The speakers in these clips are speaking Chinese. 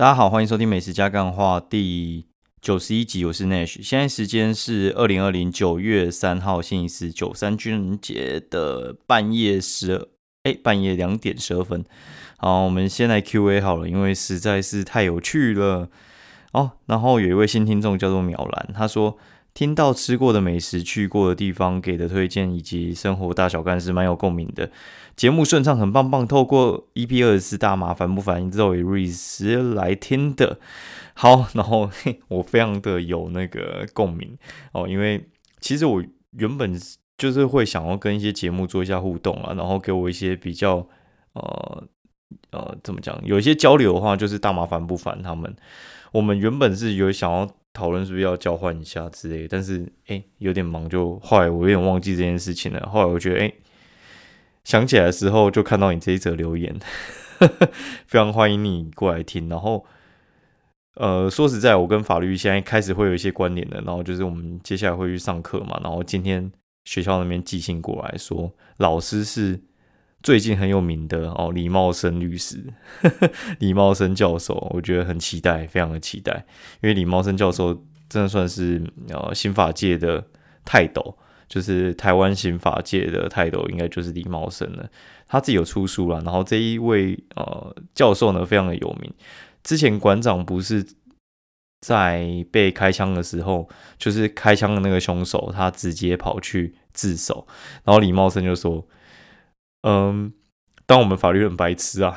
大家好，欢迎收听美食加干话第九十一集，我是 Nash。现在时间是二零二零九月三号星期四，九三军人节的半夜十二，哎，半夜两点十二分。好，我们先来 Q&A 好了，因为实在是太有趣了哦。然后有一位新听众叫做苗兰，他说。听到吃过的美食、去过的地方给的推荐，以及生活大小干事，蛮有共鸣的。节目顺畅，很棒棒。透过 EP 二十四大麻烦不烦？之后也瑞时来听的。好，然后我非常的有那个共鸣哦，因为其实我原本就是会想要跟一些节目做一下互动啊，然后给我一些比较呃呃怎么讲，有一些交流的话，就是大麻烦不烦他们。我们原本是有想要。讨论是不是要交换一下之类，但是哎，有点忙，就后来我有点忘记这件事情了。后来我觉得哎，想起来的时候就看到你这一则留言，非常欢迎你过来听。然后呃，说实在，我跟法律现在开始会有一些关联的。然后就是我们接下来会去上课嘛，然后今天学校那边寄信过来说，老师是。最近很有名的哦，李茂生律师，李茂生教授，我觉得很期待，非常的期待，因为李茂生教授真的算是呃刑法界的泰斗，就是台湾刑法界的泰斗，应该就是李茂生了。他自己有出书了，然后这一位呃教授呢，非常的有名。之前馆长不是在被开枪的时候，就是开枪的那个凶手，他直接跑去自首，然后李茂生就说。嗯，当我们法律人白痴啊，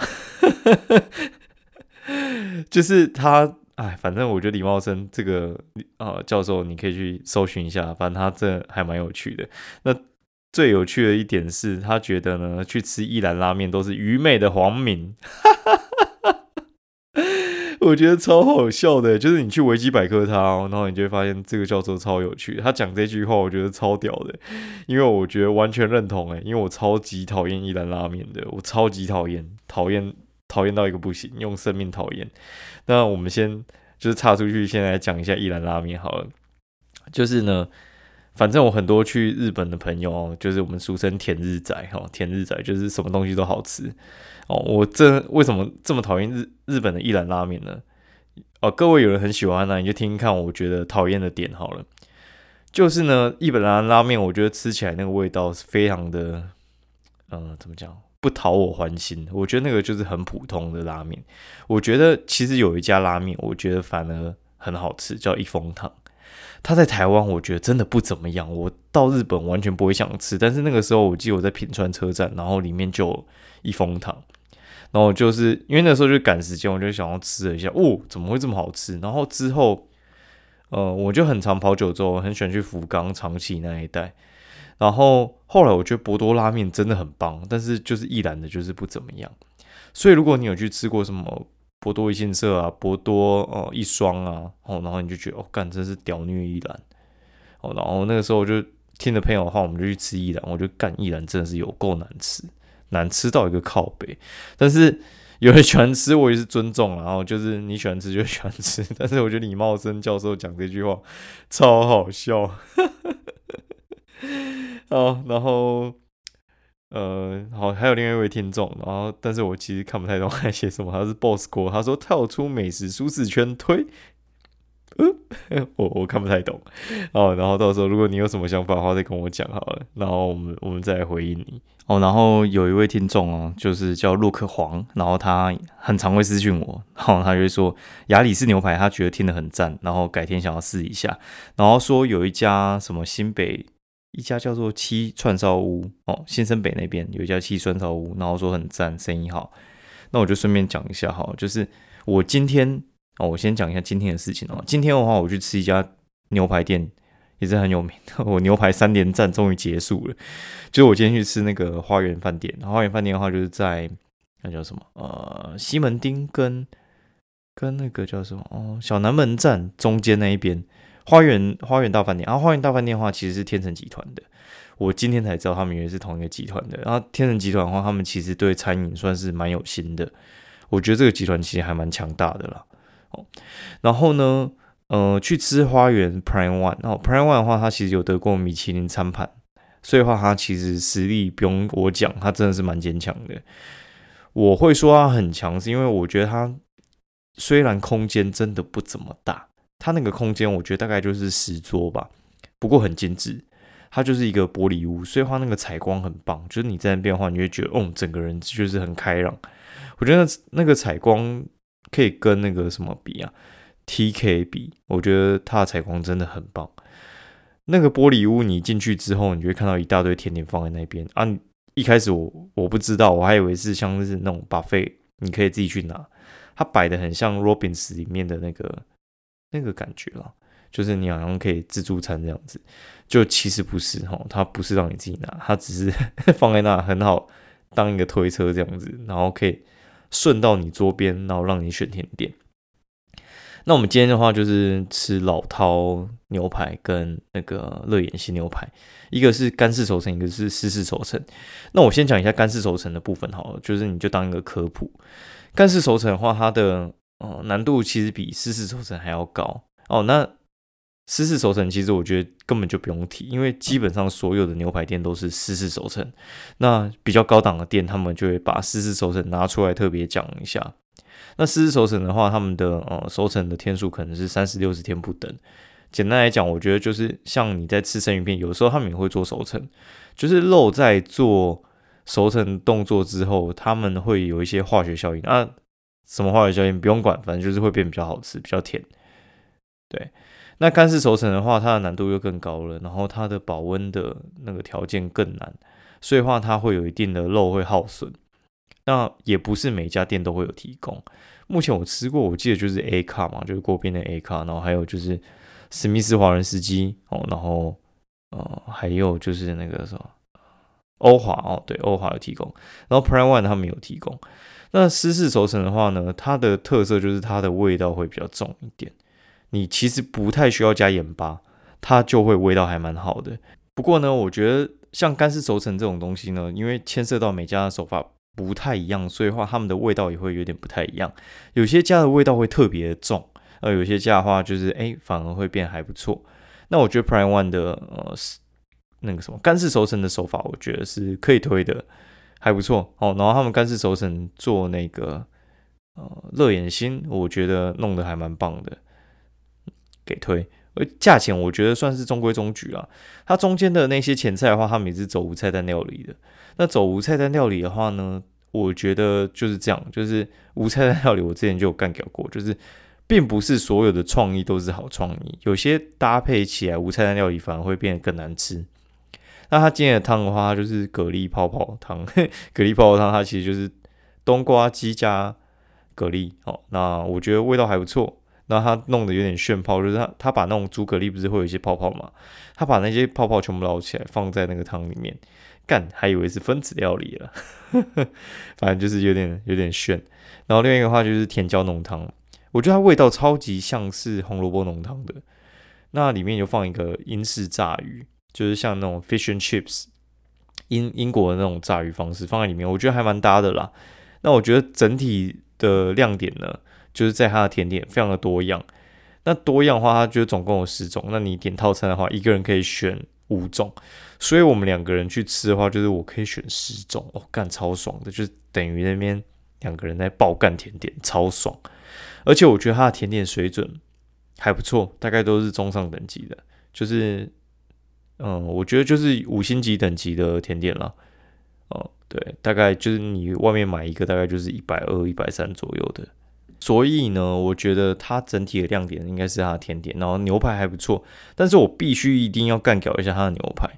就是他，哎，反正我觉得李茂生这个呃教授，你可以去搜寻一下，反正他这还蛮有趣的。那最有趣的一点是他觉得呢，去吃一兰拉面都是愚昧的黄民。我觉得超好笑的，就是你去维基百科他，然后你就会发现这个教授超有趣。他讲这句话，我觉得超屌的，因为我觉得完全认同诶，因为我超级讨厌一兰拉面的，我超级讨厌，讨厌讨厌到一个不行，用生命讨厌。那我们先就是岔出去，先来讲一下一兰拉面好了。就是呢，反正我很多去日本的朋友，就是我们俗称甜日仔哈，甜日仔就是什么东西都好吃。哦，我这为什么这么讨厌日日本的一兰拉面呢？哦，各位有人很喜欢呢，你就听听看，我觉得讨厌的点好了。就是呢，一本兰拉面，我觉得吃起来那个味道是非常的，呃，怎么讲，不讨我欢心。我觉得那个就是很普通的拉面。我觉得其实有一家拉面，我觉得反而很好吃，叫一风堂。它在台湾，我觉得真的不怎么样。我到日本完全不会想吃，但是那个时候我记得我在品川车站，然后里面就一风堂。然后就是因为那时候就赶时间，我就想要吃了一下，哦，怎么会这么好吃？然后之后，呃，我就很常跑九州，很喜欢去福冈、长崎那一带。然后后来我觉得博多拉面真的很棒，但是就是一兰的，就是不怎么样。所以如果你有去吃过什么博多一信社啊、博多哦一双啊，哦，然后你就觉得哦，干真是屌虐一兰。哦，然后那个时候我就听了朋友的话，我们就去吃一兰，我觉得干一兰真的是有够难吃。难吃到一个靠背，但是有人喜欢吃，我也是尊重。然后就是你喜欢吃就喜欢吃，但是我觉得李茂生教授讲这句话超好笑。好，然后呃，好，还有另外一位听众，然后但是我其实看不太懂他写什么，他是 boss 哥，他说跳出美食舒适圈推。嗯，我我看不太懂哦，然后到时候如果你有什么想法的话，再跟我讲好了，然后我们我们再来回应你哦。然后有一位听众哦，就是叫洛克黄，然后他很常会私讯我，然后他就说亚里士牛排他觉得听得很赞，然后改天想要试一下，然后说有一家什么新北一家叫做七串烧屋哦，新生北那边有一家七串烧屋，然后说很赞，生意好，那我就顺便讲一下哈，就是我今天。哦，我先讲一下今天的事情哦。今天的话，我去吃一家牛排店，也是很有名的。我牛排三连战终于结束了。就是我今天去吃那个花园饭店。花园饭店的话，就是在那叫什么？呃，西门町跟跟那个叫什么？哦，小南门站中间那一边，花园花园大饭店。然后花园大饭店的话，其实是天成集团的。我今天才知道他们原来是同一个集团的。然后天成集团的话，他们其实对餐饮算是蛮有心的。我觉得这个集团其实还蛮强大的啦。哦然后呢，呃，去吃花园 Prime One，然后 Prime One 的话，它其实有得过米其林餐盘，所以话它其实实力不用我讲，它真的是蛮坚强的。我会说它很强，是因为我觉得它虽然空间真的不怎么大，它那个空间我觉得大概就是十桌吧，不过很精致。它就是一个玻璃屋，所以话那个采光很棒，就是你在那边的话，你会觉得哦，整个人就是很开朗。我觉得那个采光可以跟那个什么比啊？TK 比，我觉得它的采光真的很棒。那个玻璃屋你进去之后，你就会看到一大堆甜点放在那边啊。一开始我我不知道，我还以为是像是那种 buffet，你可以自己去拿。它摆的很像 Robins 里面的那个那个感觉了。就是你好像可以自助餐这样子，就其实不是哈，它不是让你自己拿，它只是 放在那很好当一个推车这样子，然后可以顺到你桌边，然后让你选甜点。那我们今天的话就是吃老饕牛排跟那个乐眼西牛排，一个是干式熟成，一个是湿式熟成。那我先讲一下干式熟成的部分好了，就是你就当一个科普。干式熟成的话，它的哦难度其实比湿式熟成还要高哦。那湿式熟成其实我觉得根本就不用提，因为基本上所有的牛排店都是湿式熟成。那比较高档的店，他们就会把湿式熟成拿出来特别讲一下。那湿式熟成的话，他们的呃熟成的天数可能是三十六十天不等。简单来讲，我觉得就是像你在吃生鱼片，有时候他们也会做熟成，就是肉在做熟成动作之后，他们会有一些化学效应啊。什么化学效应不用管，反正就是会变比较好吃，比较甜。对。那干式熟成的话，它的难度又更高了，然后它的保温的那个条件更难，所以话它会有一定的肉会耗损。那也不是每家店都会有提供。目前我吃过，我记得就是 A 卡嘛，就是锅边的 A 卡，然后还有就是史密斯华人司机哦，然后呃还有就是那个什么欧华哦，对，欧华有提供，然后 Prime One 他们有提供。那湿式熟成的话呢，它的特色就是它的味道会比较重一点。你其实不太需要加盐巴，它就会味道还蛮好的。不过呢，我觉得像干式熟成这种东西呢，因为牵涉到每家的手法不太一样，所以话他们的味道也会有点不太一样。有些家的味道会特别重，呃，有些家的话就是哎，反而会变还不错。那我觉得 Prime One 的呃那个什么干式熟成的手法，我觉得是可以推的，还不错哦。然后他们干式熟成做那个呃热眼心，我觉得弄得还蛮棒的。给推，而价钱我觉得算是中规中矩啊。它中间的那些前菜的话，他们也是走无菜单料理的。那走无菜单料理的话呢，我觉得就是这样，就是无菜单料理，我之前就有干掉过，就是并不是所有的创意都是好创意，有些搭配起来无菜单料理反而会变得更难吃。那它今天的汤的话，它就是蛤蜊泡泡汤，蛤蜊泡泡汤它其实就是冬瓜鸡加蛤蜊哦。那我觉得味道还不错。然后他弄得有点炫泡，就是他他把那种猪蛤蜊不是会有一些泡泡嘛，他把那些泡泡全部捞起来放在那个汤里面，干还以为是分子料理了，反正就是有点有点炫。然后另外一个话就是甜椒浓汤，我觉得它味道超级像是红萝卜浓汤的，那里面有放一个英式炸鱼，就是像那种 fish and chips，英英国的那种炸鱼方式放在里面，我觉得还蛮搭的啦。那我觉得整体的亮点呢？就是在它的甜点非常的多样，那多样的话，它就总共有十种。那你点套餐的话，一个人可以选五种，所以我们两个人去吃的话，就是我可以选十种哦，干超爽的，就是等于那边两个人在爆干甜点，超爽。而且我觉得它的甜点水准还不错，大概都是中上等级的，就是嗯，我觉得就是五星级等级的甜点了。哦，对，大概就是你外面买一个，大概就是一百二、一百三左右的。所以呢，我觉得它整体的亮点应该是它的甜点，然后牛排还不错。但是我必须一定要干掉一下它的牛排。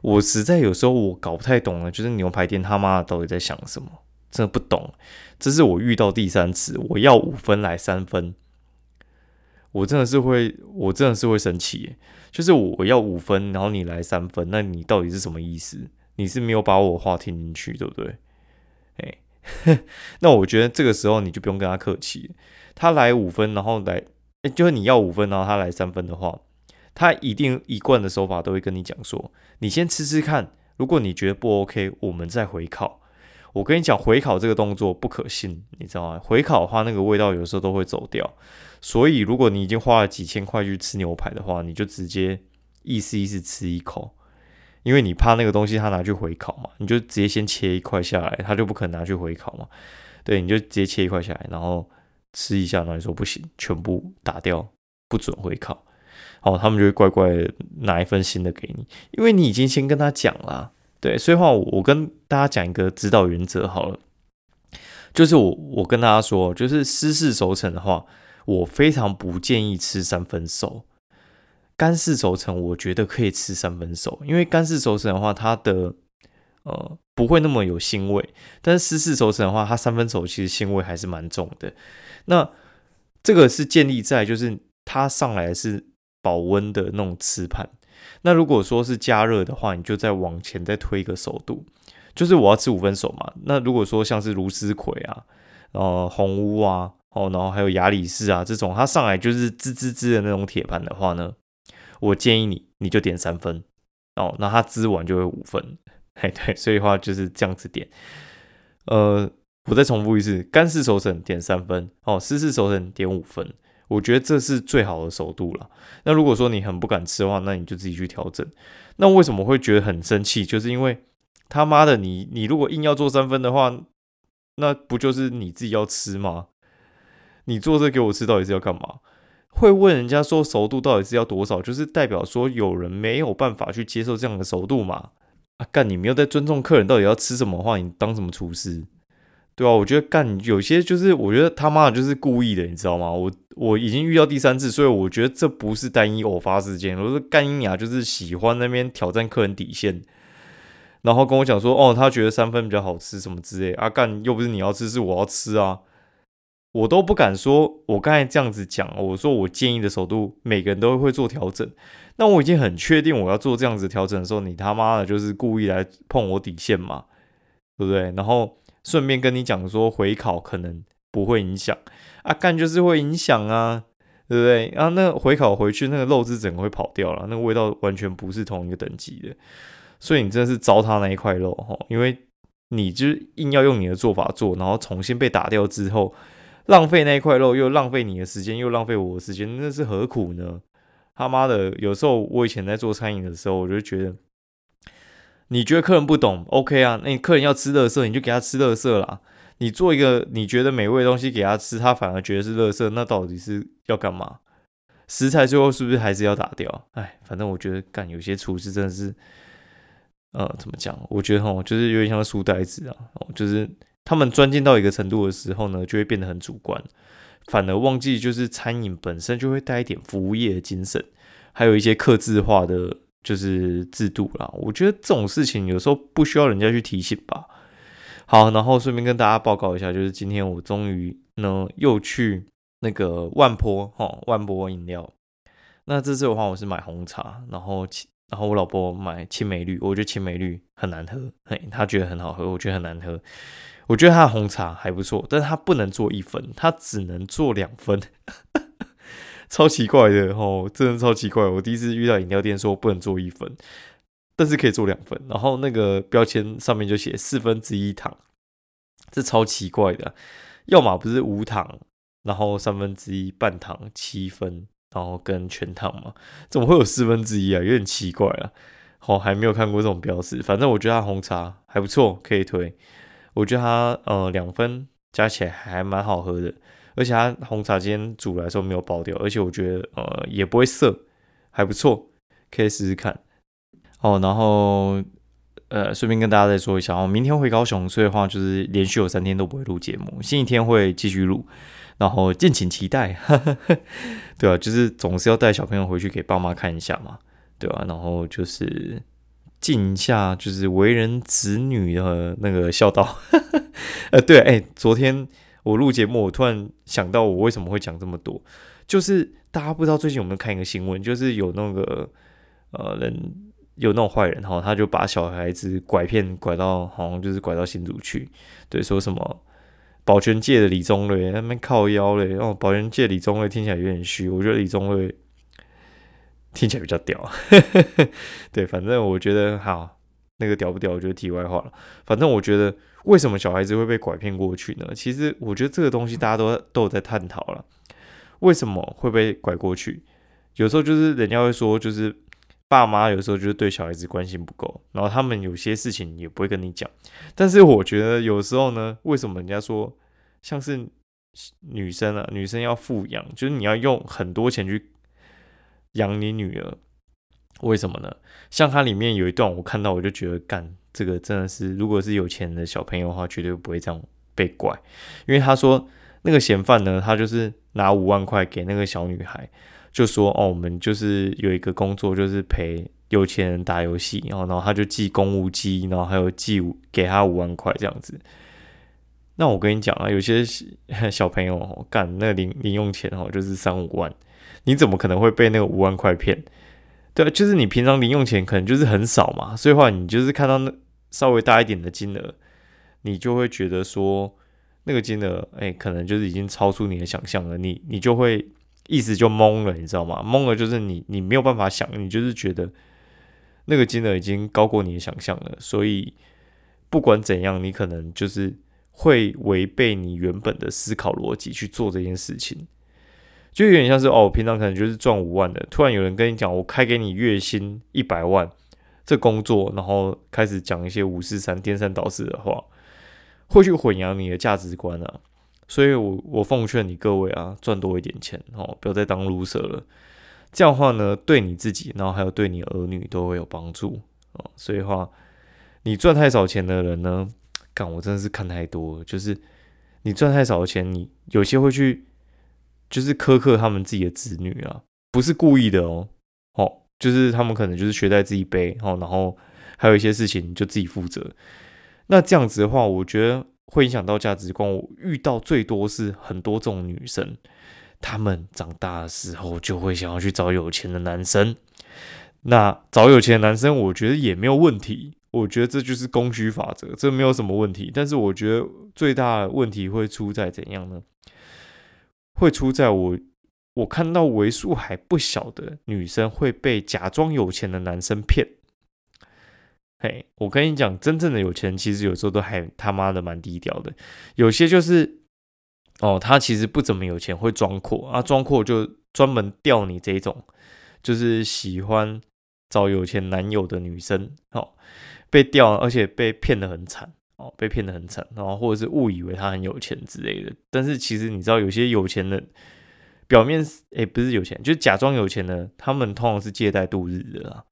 我实在有时候我搞不太懂了，就是牛排店他妈到底在想什么，真的不懂。这是我遇到第三次，我要五分来三分，我真的是会，我真的是会生气。就是我要五分，然后你来三分，那你到底是什么意思？你是没有把我话听进去，对不对？哎。那我觉得这个时候你就不用跟他客气，他来五分，然后来，就是你要五分，然后他来三分的话，他一定一贯的手法都会跟你讲说，你先吃吃看，如果你觉得不 OK，我们再回烤。我跟你讲，回烤这个动作不可信，你知道吗？回烤的话，那个味道有时候都会走掉。所以如果你已经花了几千块去吃牛排的话，你就直接意思意思吃一口。因为你怕那个东西他拿去回烤嘛，你就直接先切一块下来，他就不可能拿去回烤嘛。对，你就直接切一块下来，然后吃一下，然后你说不行，全部打掉，不准回烤，哦，他们就会乖乖拿一份新的给你，因为你已经先跟他讲了，对，所以话我跟大家讲一个指导原则好了，就是我我跟大家说，就是湿式熟成的话，我非常不建议吃三分熟，干式熟成我觉得可以吃三分熟，因为干式熟成的话，它的呃。不会那么有腥味，但是湿式熟成的话，它三分熟其实腥味还是蛮重的。那这个是建立在就是它上来是保温的那种瓷盘。那如果说是加热的话，你就再往前再推一个熟度，就是我要吃五分熟嘛。那如果说像是卢斯葵啊，呃红屋啊，哦，然后还有亚里士啊这种，它上来就是滋滋滋的那种铁盘的话呢，我建议你你就点三分哦，那它滋完就会五分。哎，对，所以话就是这样子点。呃，我再重复一次，干式熟成点三分，哦，湿式熟成点五分。我觉得这是最好的熟度了。那如果说你很不敢吃的话，那你就自己去调整。那为什么会觉得很生气？就是因为他妈的，你你如果硬要做三分的话，那不就是你自己要吃吗？你做这给我吃，到底是要干嘛？会问人家说熟度到底是要多少？就是代表说有人没有办法去接受这样的熟度嘛？啊干你没有在尊重客人到底要吃什么话，你当什么厨师？对啊，我觉得干有些就是我觉得他妈的就是故意的，你知道吗？我我已经遇到第三次，所以我觉得这不是单一偶发事件。我说干英雅就是喜欢那边挑战客人底线，然后跟我讲说哦，他觉得三分比较好吃什么之类。啊干又不是你要吃，是我要吃啊。我都不敢说，我刚才这样子讲，我说我建议的首度，每个人都会做调整。那我已经很确定我要做这样子调整的时候，你他妈的就是故意来碰我底线嘛，对不对？然后顺便跟你讲说，回考可能不会影响啊，干就是会影响啊，对不对？啊，那回考回去那个肉质整个会跑掉了，那个味道完全不是同一个等级的，所以你真的是糟蹋那一块肉哈，因为你就硬要用你的做法做，然后重新被打掉之后。浪费那一块肉，又浪费你的时间，又浪费我的时间，那是何苦呢？他妈的，有时候我以前在做餐饮的时候，我就觉得，你觉得客人不懂，OK 啊？那你客人要吃乐色，你就给他吃乐色啦。你做一个你觉得美味的东西给他吃，他反而觉得是乐色，那到底是要干嘛？食材最后是不是还是要打掉？哎，反正我觉得干有些厨师真的是，呃，怎么讲？我觉得哈，就是有点像书呆子啊，就是。他们钻进到一个程度的时候呢，就会变得很主观，反而忘记就是餐饮本身就会带一点服务业的精神，还有一些克制化的就是制度啦。我觉得这种事情有时候不需要人家去提醒吧。好，然后顺便跟大家报告一下，就是今天我终于呢又去那个万坡哈万坡饮料。那这次的话，我是买红茶，然后然后我老婆买青梅绿，我觉得青梅绿很难喝，嘿，她觉得很好喝，我觉得很难喝。我觉得它的红茶还不错，但是它不能做一分，它只能做两分，超奇怪的哦，真的超奇怪。我第一次遇到饮料店说不能做一分，但是可以做两分，然后那个标签上面就写四分之一糖，这超奇怪的。要么不是无糖，然后三分之一半糖七分，然后跟全糖嘛，怎么会有四分之一啊？有点奇怪啊。好，还没有看过这种标识，反正我觉得它红茶还不错，可以推。我觉得它呃两分加起来还蛮好喝的，而且它红茶今天煮来的时候没有爆掉，而且我觉得呃也不会涩，还不错，可以试试看。哦，然后呃顺便跟大家再说一下，我明天回高雄，所以的话就是连续有三天都不会录节目，星期天会继续录，然后敬请期待。对啊，就是总是要带小朋友回去给爸妈看一下嘛，对吧？然后就是。尽一下就是为人子女的那个孝道，呃，对，哎，昨天我录节目，我突然想到我为什么会讲这么多，就是大家不知道最近有没有看一个新闻，就是有那个呃人有那种坏人哈，他就把小孩子拐骗拐到好像就是拐到新竹去，对，说什么保全界的李宗瑞那边靠腰嘞，哦，保全界李宗瑞听起来有点虚，我觉得李宗瑞。听起来比较屌，对，反正我觉得好，那个屌不屌，我觉得题外话了。反正我觉得，为什么小孩子会被拐骗过去呢？其实我觉得这个东西大家都都有在探讨了，为什么会被拐过去？有时候就是人家会说，就是爸妈有时候就是对小孩子关心不够，然后他们有些事情也不会跟你讲。但是我觉得有时候呢，为什么人家说像是女生啊，女生要富养，就是你要用很多钱去养你女儿。为什么呢？像它里面有一段，我看到我就觉得，干这个真的是，如果是有钱的小朋友的话，绝对不会这样被拐。因为他说那个嫌犯呢，他就是拿五万块给那个小女孩，就说哦，我们就是有一个工作，就是陪有钱人打游戏，然后然后他就寄公务机，然后还有寄给他五万块这样子。那我跟你讲啊，有些小朋友干那零零用钱哦，就是三五万，你怎么可能会被那个五万块骗？对，就是你平常零用钱可能就是很少嘛，所以话你就是看到那稍微大一点的金额，你就会觉得说那个金额，哎，可能就是已经超出你的想象了，你你就会意思就懵了，你知道吗？懵了就是你你没有办法想，你就是觉得那个金额已经高过你的想象了，所以不管怎样，你可能就是会违背你原本的思考逻辑去做这件事情。就有点像是哦，我平常可能就是赚五万的，突然有人跟你讲，我开给你月薪一百万，这工作，然后开始讲一些五四三颠三倒四的话，会去混淆你的价值观啊。所以我我奉劝你各位啊，赚多一点钱哦，不要再当 loser 了。这样的话呢，对你自己，然后还有对你儿女都会有帮助哦。所以话，你赚太少钱的人呢，干我真的是看太多，就是你赚太少的钱，你有些会去。就是苛刻他们自己的子女啊，不是故意的哦，哦，就是他们可能就是学在自己背，哦，然后还有一些事情就自己负责。那这样子的话，我觉得会影响到价值观。我遇到最多是很多这种女生，她们长大的时候就会想要去找有钱的男生。那找有钱的男生，我觉得也没有问题，我觉得这就是供需法则，这没有什么问题。但是我觉得最大的问题会出在怎样呢？会出在我，我看到为数还不小的女生会被假装有钱的男生骗。嘿，我跟你讲，真正的有钱其实有时候都还他妈的蛮低调的。有些就是，哦，他其实不怎么有钱，会装阔啊，装阔就专门钓你这种，就是喜欢找有钱男友的女生，哦，被钓，而且被骗的很惨。哦，被骗的很惨，然后或者是误以为他很有钱之类的，但是其实你知道，有些有钱的表面诶不是有钱，就假装有钱的，他们通常是借贷度日的啦，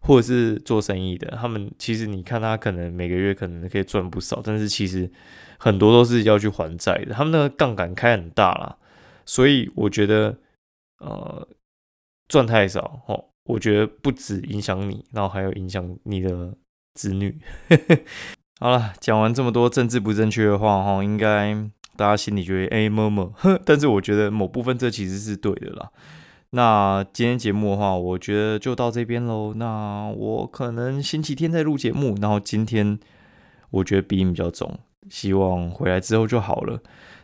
或者是做生意的，他们其实你看他可能每个月可能可以赚不少，但是其实很多都是要去还债的，他们那个杠杆开很大啦，所以我觉得呃赚太少哦，我觉得不止影响你，然后还有影响你的子女。好了，讲完这么多政治不正确的话哈，应该大家心里觉得哎么么，但是我觉得某部分这其实是对的啦。那今天节目的话，我觉得就到这边喽。那我可能星期天再录节目，然后今天我觉得鼻音比较重，希望回来之后就好了。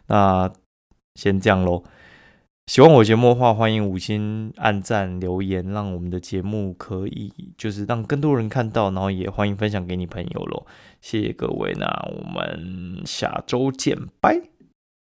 那先这样喽。喜欢我节目的话，欢迎五星按赞留言，让我们的节目可以就是让更多人看到，然后也欢迎分享给你朋友喽。谢谢各位，那我们下周见，拜。